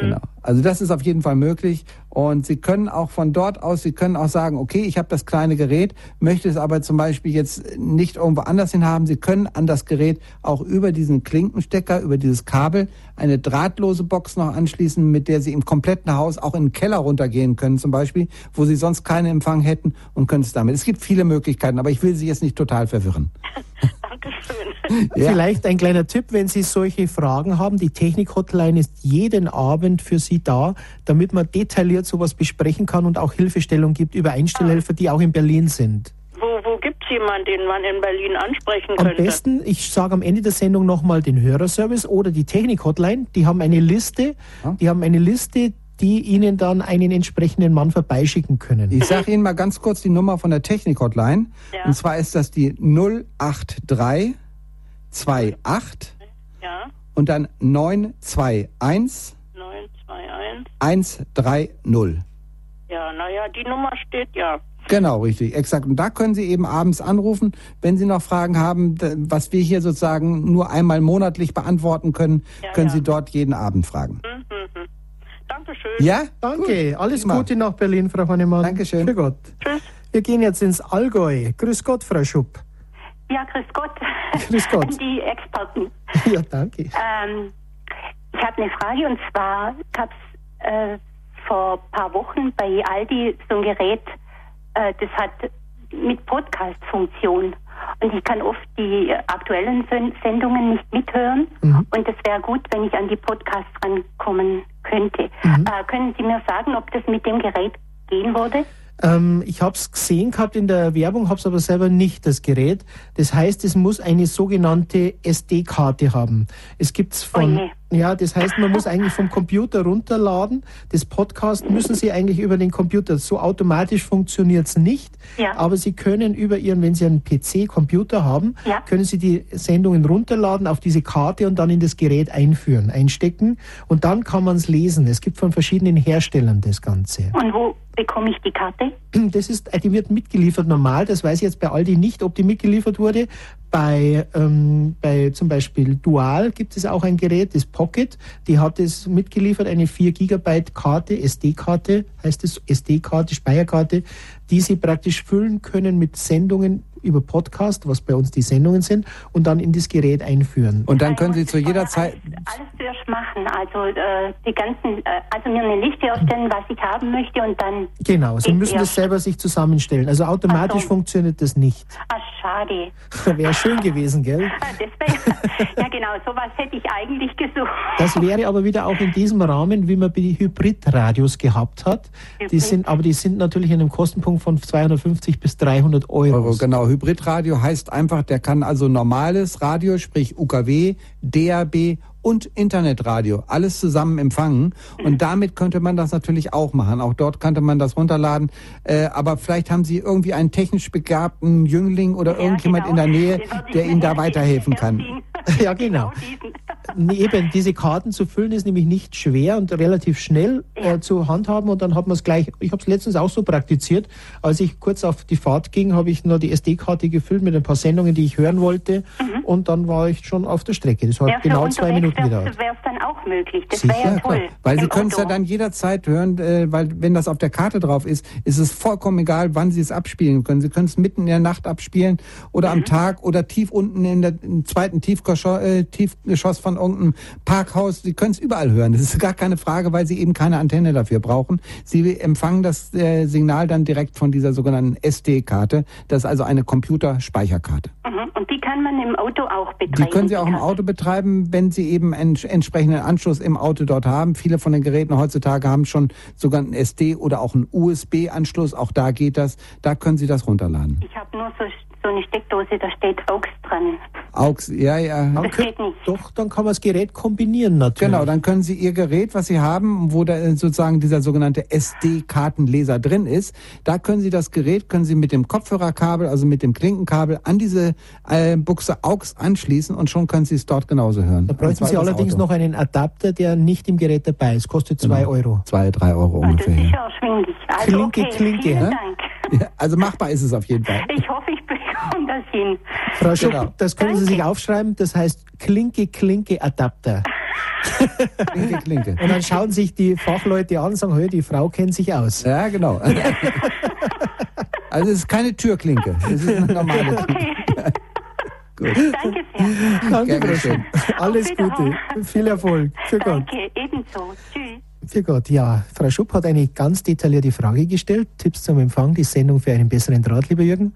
Genau. Also das ist auf jeden Fall möglich. Und Sie können auch von dort aus, Sie können auch sagen, okay, ich habe das kleine Gerät, möchte es aber zum Beispiel jetzt nicht irgendwo anders hin haben. Sie können an das Gerät auch über diesen Klinkenstecker, über dieses Kabel eine drahtlose Box noch anschließen, mit der Sie im kompletten Haus auch in den Keller runtergehen können zum Beispiel, wo Sie sonst keinen Empfang hätten und können es damit. Es gibt viele Möglichkeiten, aber ich will Sie jetzt nicht total verwirren. Dankeschön. Ja. Vielleicht ein kleiner Tipp, wenn Sie solche Fragen haben. Die Technik-Hotline ist jeden Abend für Sie da, damit man detailliert sowas besprechen kann und auch Hilfestellung gibt über Einstellhelfer, die auch in Berlin sind. Wo, wo gibt es jemanden, den man in Berlin ansprechen Am könnte? besten, ich sage am Ende der Sendung nochmal den Hörerservice oder die Technik-Hotline. Die haben eine Liste, die haben eine Liste, die Ihnen dann einen entsprechenden Mann vorbeischicken können. Ich sage Ihnen mal ganz kurz die Nummer von der Technik-Hotline. Ja. Und zwar ist das die 083 28 Ja, und dann 921 921. 130. Ja, naja, die Nummer steht ja. Genau, richtig, exakt. Und da können Sie eben abends anrufen, wenn Sie noch Fragen haben, was wir hier sozusagen nur einmal monatlich beantworten können, Ja, können ja. Sie dort jeden Abend fragen. Mhm, mhm. Dankeschön. Ja? Danke, Gut, alles prima. Gute nach Berlin, Frau Hannemann. Dankeschön. Für Gott. Tschüss. Wir gehen jetzt ins Allgäu. Grüß Gott, Frau Schupp. Ja, grüß Gott. Grüß Gott. An die Experten. Ja, danke. Ähm, ich habe eine Frage und zwar gab es äh, vor ein paar Wochen bei Aldi so ein Gerät, äh, das hat mit Podcast-Funktion. Und ich kann oft die aktuellen Sen- Sendungen nicht mithören. Und es wäre gut, wenn ich an die Podcasts rankommen könnte. Äh, können Sie mir sagen, ob das mit dem Gerät gehen würde? Ähm, ich habe es gesehen gehabt in der Werbung, habe es aber selber nicht, das Gerät. Das heißt, es muss eine sogenannte SD-Karte haben. Es gibt's von, Oje. Ja, das heißt, man muss eigentlich vom Computer runterladen. Das Podcast müssen Sie eigentlich über den Computer. So automatisch funktioniert's nicht. Ja. Aber Sie können über Ihren, wenn Sie einen PC-Computer haben, Ja. können Sie die Sendungen runterladen auf diese Karte und dann in das Gerät einführen, einstecken. Und dann kann man es lesen. Es gibt von verschiedenen Herstellern das Ganze. Und wo bekomme ich die Karte? Das ist, die wird mitgeliefert normal. Das weiß ich jetzt bei Aldi nicht, ob die mitgeliefert wurde. Bei, ähm, bei zum Beispiel Dual gibt es auch ein Gerät, das Pocket. Die hat es mitgeliefert, eine 4 Gigabyte Karte, SD-Karte, heißt es SD-Karte, Speicherkarte, die Sie praktisch füllen können mit Sendungen über Podcast, was bei uns die Sendungen sind, und dann in das Gerät einführen. Und dann können Sie zu jeder Zeit. Alles zuerst machen, also äh, die ganzen, äh, also mir eine Liste erstellen, was ich haben möchte und dann. Genau, Sie müssen das selber sich zusammenstellen. Also automatisch Ach so. funktioniert das nicht. Ah, schade. Wäre schön gewesen, gell? Das wär, ja genau, sowas hätte ich eigentlich gesucht. Das wäre aber wieder auch in diesem Rahmen, wie man die Hybridradios gehabt hat. Die Hybrid. sind, aber die sind natürlich in einem Kostenpunkt von 250 bis 300 Euro. Euro, genau. Hybridradio heißt einfach, der kann also normales Radio, sprich UKW, DAB und Internetradio, alles zusammen empfangen. Und damit könnte man das natürlich auch machen. Auch dort könnte man das runterladen. Äh, aber vielleicht haben Sie irgendwie einen technisch begabten Jüngling oder irgendjemand in der Nähe, der Ihnen da weiterhelfen kann. Ja, genau. Nee, Eben, diese Karten zu füllen ist nämlich nicht schwer und relativ schnell äh, zu handhaben und dann hat man es gleich, ich habe es letztens auch so praktiziert, als ich kurz auf die Fahrt ging, habe ich nur die SD-Karte gefüllt mit ein paar Sendungen, die ich hören wollte und dann war ich schon auf der Strecke. Das hat Ja, genau zwei Minuten gedauert. Wäre es dann auch möglich. Das wäre ja Sicher, toll. klar. Weil Sie können es ja dann jederzeit hören, äh, weil wenn das auf der Karte drauf ist, ist es vollkommen egal, wann Sie es abspielen können. Sie können es mitten in der Nacht abspielen oder Mhm. am Tag oder tief unten in der im zweiten Tiefgeschoss, äh, Tiefgeschoss von irgendeinem Parkhaus. Sie können es überall hören. Das ist gar keine Frage, weil Sie eben keine Antenne dafür brauchen. Sie empfangen das äh, Signal dann direkt von dieser sogenannten SD-Karte. Das ist also eine Computerspeicherkarte. Mhm. Und die kann man im Auto auch betreiben. Die können Sie auch im Auto betreiben, wenn Sie eben einen entsprechenden Anschluss im Auto dort haben. Viele von den Geräten heutzutage haben schon sogar einen SD oder auch einen USB-Anschluss. Auch da geht das. Da können Sie das runterladen. Ich habe nur so, so eine Steckdose, da steht AUX dran. AUX, ja, ja. Dann könnt, doch, dann kann man das Gerät kombinieren natürlich. Genau, dann können Sie Ihr Gerät, was Sie haben, wo da äh, sozusagen dieser sogenannte SD-Kartenleser drin ist, da können Sie das Gerät, können Sie mit dem Kopfhörerkabel, also mit dem Klinkenkabel an diese äh, Buchse AUX anschließen und schon können Sie es dort genauso hören. Da bräuchten Sie das allerdings Auto. noch einen Adapter, der nicht im Gerät dabei ist. Kostet zwei Genau. Euro. Zwei, drei Euro Das ist ungefähr. ja. erschwinglich. Also, Klinke, okay, Klinke, vielen ne? Dank. Ja, also machbar ist es auf jeden Fall. Ich hoffe, ich bekomme das hin. Frau Schupp, Genau. das können Sie sich aufschreiben. Das heißt Klinke, Klinke, Adapter. Klinke, Klinke. Und dann schauen sich die Fachleute an und sagen, hey, die Frau kennt sich aus. Ja, genau. Also es ist keine Türklinke. Es ist eine normale Klinke. Gut. Danke sehr. Danke, Frau. Alles Gute. Viel Erfolg. Für Gott. Danke, ebenso. Tschüss. Für Gott, ja. Frau Schupp hat eine ganz detaillierte Frage gestellt. Tipps zum Empfang, die Sendung für einen besseren Draht, lieber Jürgen.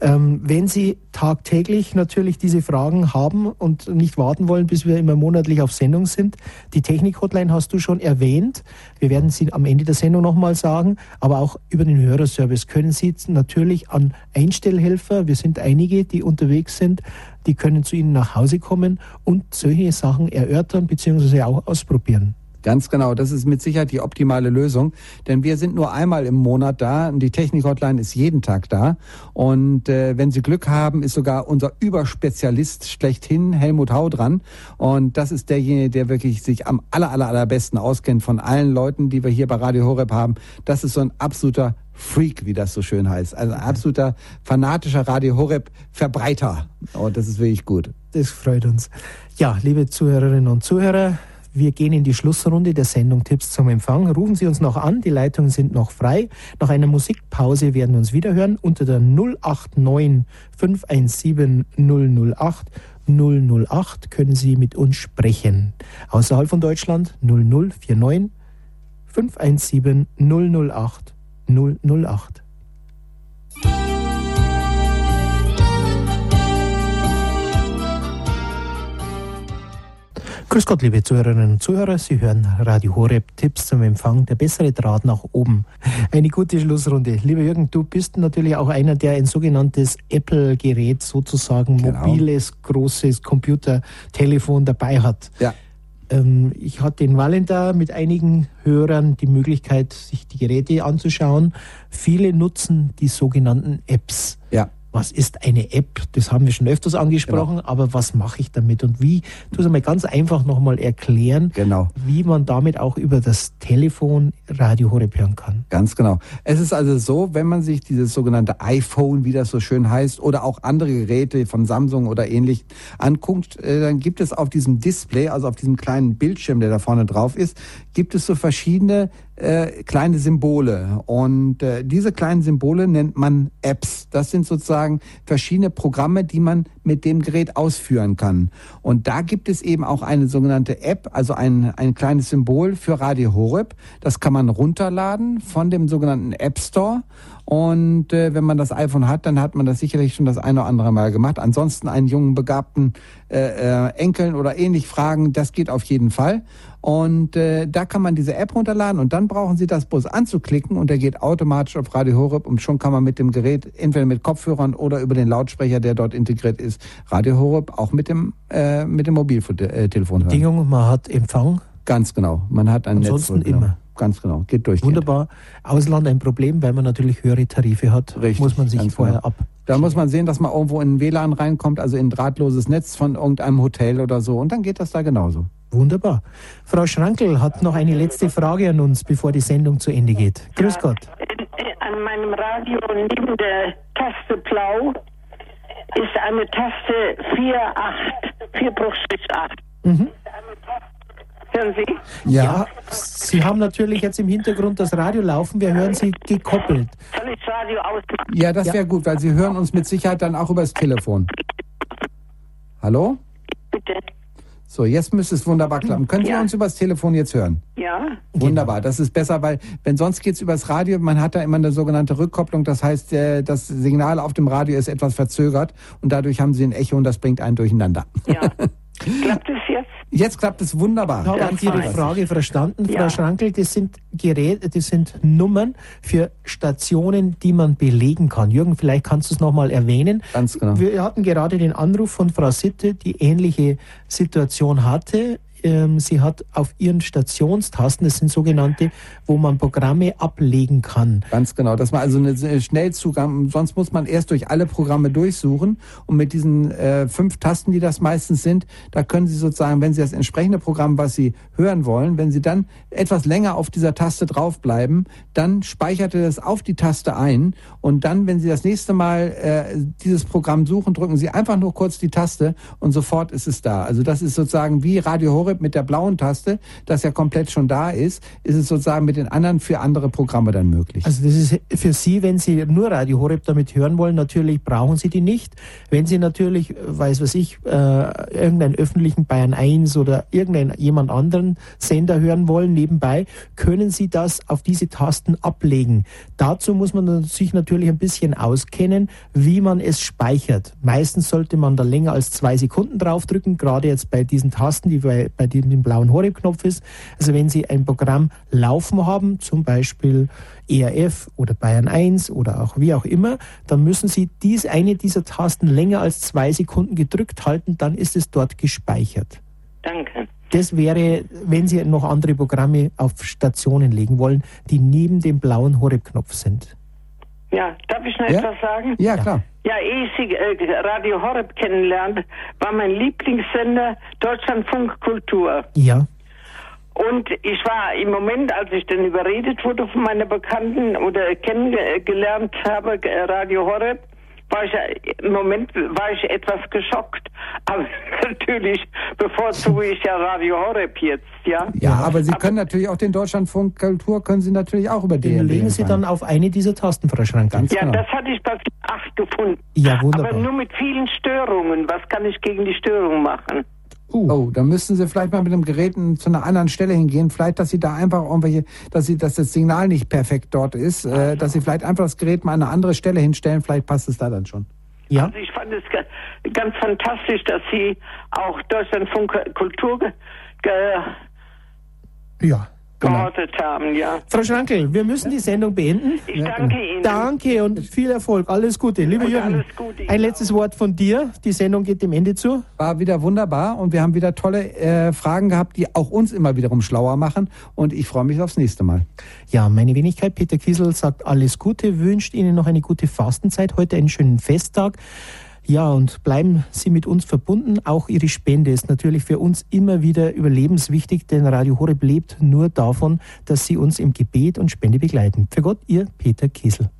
Ähm, wenn Sie tagtäglich natürlich diese Fragen haben und nicht warten wollen, bis wir immer monatlich auf Sendung sind, die Technik-Hotline hast du schon erwähnt. Wir werden sie am Ende der Sendung nochmal sagen. Aber auch über den Hörerservice können Sie natürlich an Einstellhelfer, wir sind einige, die unterwegs sind, die können zu Ihnen nach Hause kommen und solche Sachen erörtern bzw. auch ausprobieren. Ganz genau, das ist mit Sicherheit die optimale Lösung, denn wir sind nur einmal im Monat da und die Technik-Hotline ist jeden Tag da. Und äh, wenn Sie Glück haben, ist sogar unser Überspezialist schlechthin, Helmut Hau, dran. Und das ist derjenige, der wirklich sich am aller, aller, allerbesten auskennt von allen Leuten, die wir hier bei Radio Horeb haben. Das ist so ein absoluter Freak, wie das so schön heißt. Also ein absoluter fanatischer Radio Horeb Verbreiter. Und das ist wirklich gut. Das freut uns. Ja, liebe Zuhörerinnen und Zuhörer, wir gehen in die Schlussrunde der Sendung Tipps zum Empfang. Rufen Sie uns noch an, die Leitungen sind noch frei. Nach einer Musikpause werden wir uns wiederhören unter der 089 517 008 008 können Sie mit uns sprechen. Außerhalb von Deutschland 0049 517 008 008. Grüß Gott, liebe Zuhörerinnen und Zuhörer. Sie hören Radio Horeb Tipps zum Empfang, der bessere Draht nach oben. Eine gute Schlussrunde. Lieber Jürgen, du bist natürlich auch einer, der ein sogenanntes Apple-Gerät, sozusagen Genau. mobiles, großes Computertelefon dabei hat. Ja. Ähm, ich hatte in Valentin mit einigen Hörern die Möglichkeit, sich die Geräte anzuschauen. Viele nutzen die sogenannten Apps. Ja. Was ist eine App? Das haben wir schon öfters angesprochen, aber was mache ich damit und wie? Tu es einmal ganz einfach nochmal erklären, Genau. wie man damit auch über das Telefon Radio Horeb hören kann. Ganz genau. Es ist also so, wenn man sich dieses sogenannte iPhone, wie das so schön heißt, oder auch andere Geräte von Samsung oder ähnlich anguckt, äh, dann gibt es auf diesem Display, also auf diesem kleinen Bildschirm, der da vorne drauf ist, gibt es so verschiedene äh, kleine Symbole. Und äh, diese kleinen Symbole nennt man Apps. Das sind sozusagen verschiedene Programme, die man mit dem Gerät ausführen kann. Und da gibt es eben auch eine sogenannte App, also ein, ein kleines Symbol für Radio Horeb. Das kann man runterladen von dem sogenannten App Store. Und äh, wenn man das iPhone hat, dann hat man das sicherlich schon das eine oder andere Mal gemacht. Ansonsten einen jungen, begabten äh, äh, Enkeln oder ähnlich fragen, das geht auf jeden Fall. Und äh, da kann man diese App runterladen und dann brauchen Sie das bloß anzuklicken und der geht automatisch auf Radio Horeb und schon kann man mit dem Gerät, entweder mit Kopfhörern oder über den Lautsprecher, der dort integriert ist, Radio Horeb auch mit dem, äh, mit dem Mobiltelefon hören. Bedingung, man hat Empfang. Ganz genau. Man hat ein Ansonsten Netz. Genau. immer. Ganz genau. Geht durch. Wunderbar. Ausland ein Problem, weil man natürlich höhere Tarife hat. Richtig, muss man sich vorher genau. ab. Da muss man sehen, dass man irgendwo in ein WLAN reinkommt, also in ein drahtloses Netz von irgendeinem Hotel oder so. Und dann geht das da genauso. Wunderbar. Frau Schrankel hat noch eine letzte Frage an uns, bevor die Sendung zu Ende geht. Grüß Gott. An meinem Radio neben der Taste Blau ist eine Taste 48, 4 Bruchstrich 8. Mhm. Hören Sie? Ja. Sie haben natürlich jetzt im Hintergrund das Radio laufen. Wir hören Sie gekoppelt. Soll ich das Radio ausmachen? Ja, das wäre gut, weil Sie hören uns mit Sicherheit dann auch übers Telefon. Hallo? Bitte. So, jetzt müsste es wunderbar klappen. Können Sie Ja. uns übers Telefon jetzt hören? Ja? Wunderbar, das ist besser, weil wenn sonst geht's übers Radio, man hat da immer eine sogenannte Rückkopplung, das heißt, äh, das Signal auf dem Radio ist etwas verzögert und dadurch haben Sie ein Echo und das bringt einen durcheinander. Ja. Klappt es jetzt? Jetzt klappt es wunderbar. Ich habe Ganz Ihre. Frage verstanden, Frau Ja. Schrankel. Das sind Geräte, das sind Nummern für Stationen, die man belegen kann. Jürgen, vielleicht kannst du es nochmal erwähnen. Ganz genau. Wir hatten gerade den Anruf von Frau Sitte, die ähnliche Situation hatte. Ähm, Sie hat auf ihren Stationstasten, das sind sogenannte, wo man Programme ablegen kann. Ganz genau, dass man also eine Schnellzugang, sonst muss man erst durch alle Programme durchsuchen und mit diesen äh, fünf Tasten, die das meistens sind, da können Sie sozusagen, wenn Sie das entsprechende Programm, was Sie hören wollen, wenn Sie dann etwas länger auf dieser Taste draufbleiben, dann speichert er das auf die Taste ein und dann, wenn Sie das nächste Mal äh, dieses Programm suchen, drücken Sie einfach nur kurz die Taste und sofort ist es da. Also das ist sozusagen wie Radio Horeb mit der blauen Taste, das ja komplett schon da ist, ist es sozusagen mit den anderen für andere Programme dann möglich. Also das ist für Sie, wenn Sie nur Radio Horeb damit hören wollen, natürlich brauchen Sie die nicht. Wenn Sie natürlich, weiß was ich, äh, irgendeinen öffentlichen Bayern 1 oder irgendeinen jemand anderen Sender hören wollen nebenbei, können Sie das auf diese Tasten ablegen. Dazu muss man sich natürlich ein bisschen auskennen, wie man es speichert. Meistens sollte man da länger als zwei Sekunden draufdrücken, gerade jetzt bei diesen Tasten, die bei, bei dem den blauen Horeb-Knopf ist. Also wenn Sie ein Programm laufen haben, zum Beispiel ERF oder Bayern 1 oder auch wie auch immer, dann müssen Sie dies eine dieser Tasten länger als zwei Sekunden gedrückt halten, dann ist es dort gespeichert. Danke. Das wäre, wenn Sie noch andere Programme auf Stationen legen wollen, die neben dem blauen Horeb-Knopf sind. Ja, darf ich noch Ja? etwas sagen? Ja, klar. Ja, ehe ich äh, Radio Horeb kennenlernte, war mein Lieblingssender Deutschlandfunk Kultur. Ja, Und ich war im Moment, als ich dann überredet wurde von meiner Bekannten oder kennengelernt habe, äh, Radio Horeb, war ich im Moment war ich etwas geschockt. Aber natürlich bevorzuge ich ja Radio Horeb jetzt, ja. Ja, aber Sie können natürlich auch den Deutschlandfunk Kultur, können Sie natürlich auch über den legen Sie dann auf eine dieser Tasten, Frau Schrankel. Ganz Ja, genau. das hatte ich bei 8 gefunden. Ja, wunderbar. Aber nur mit vielen Störungen. Was kann ich gegen die Störungen machen? Oh, dann müssten Sie vielleicht mal mit dem Gerät zu einer anderen Stelle hingehen. Vielleicht, dass Sie da einfach irgendwelche, dass Sie, dass das Signal nicht perfekt dort ist, äh, dass Sie vielleicht einfach das Gerät mal an eine andere Stelle hinstellen. Vielleicht passt es da dann schon. Ja, Also ich fand es ga- ganz fantastisch, dass Sie auch Deutschlandfunk Kultur ge ja. Gehortet haben, ja. Frau Schrankel, wir müssen die Sendung beenden. Ich danke Ihnen. Danke und viel Erfolg. Alles Gute. Lieber Und Jürgen, alles Gute ein letztes Wort von dir. Die Sendung geht dem Ende zu. War wieder wunderbar und wir haben wieder tolle äh, Fragen gehabt, die auch uns immer wiederum schlauer machen. Und ich freue mich aufs nächste Mal. Ja, meine Wenigkeit Peter Kiesel sagt alles Gute, wünscht Ihnen noch eine gute Fastenzeit, heute einen schönen Festtag. Ja, und bleiben Sie mit uns verbunden. Auch Ihre Spende ist natürlich für uns immer wieder überlebenswichtig, denn Radio Horeb lebt nur davon, dass Sie uns im Gebet und Spende begleiten. Für Gott, Ihr Peter Kiesel.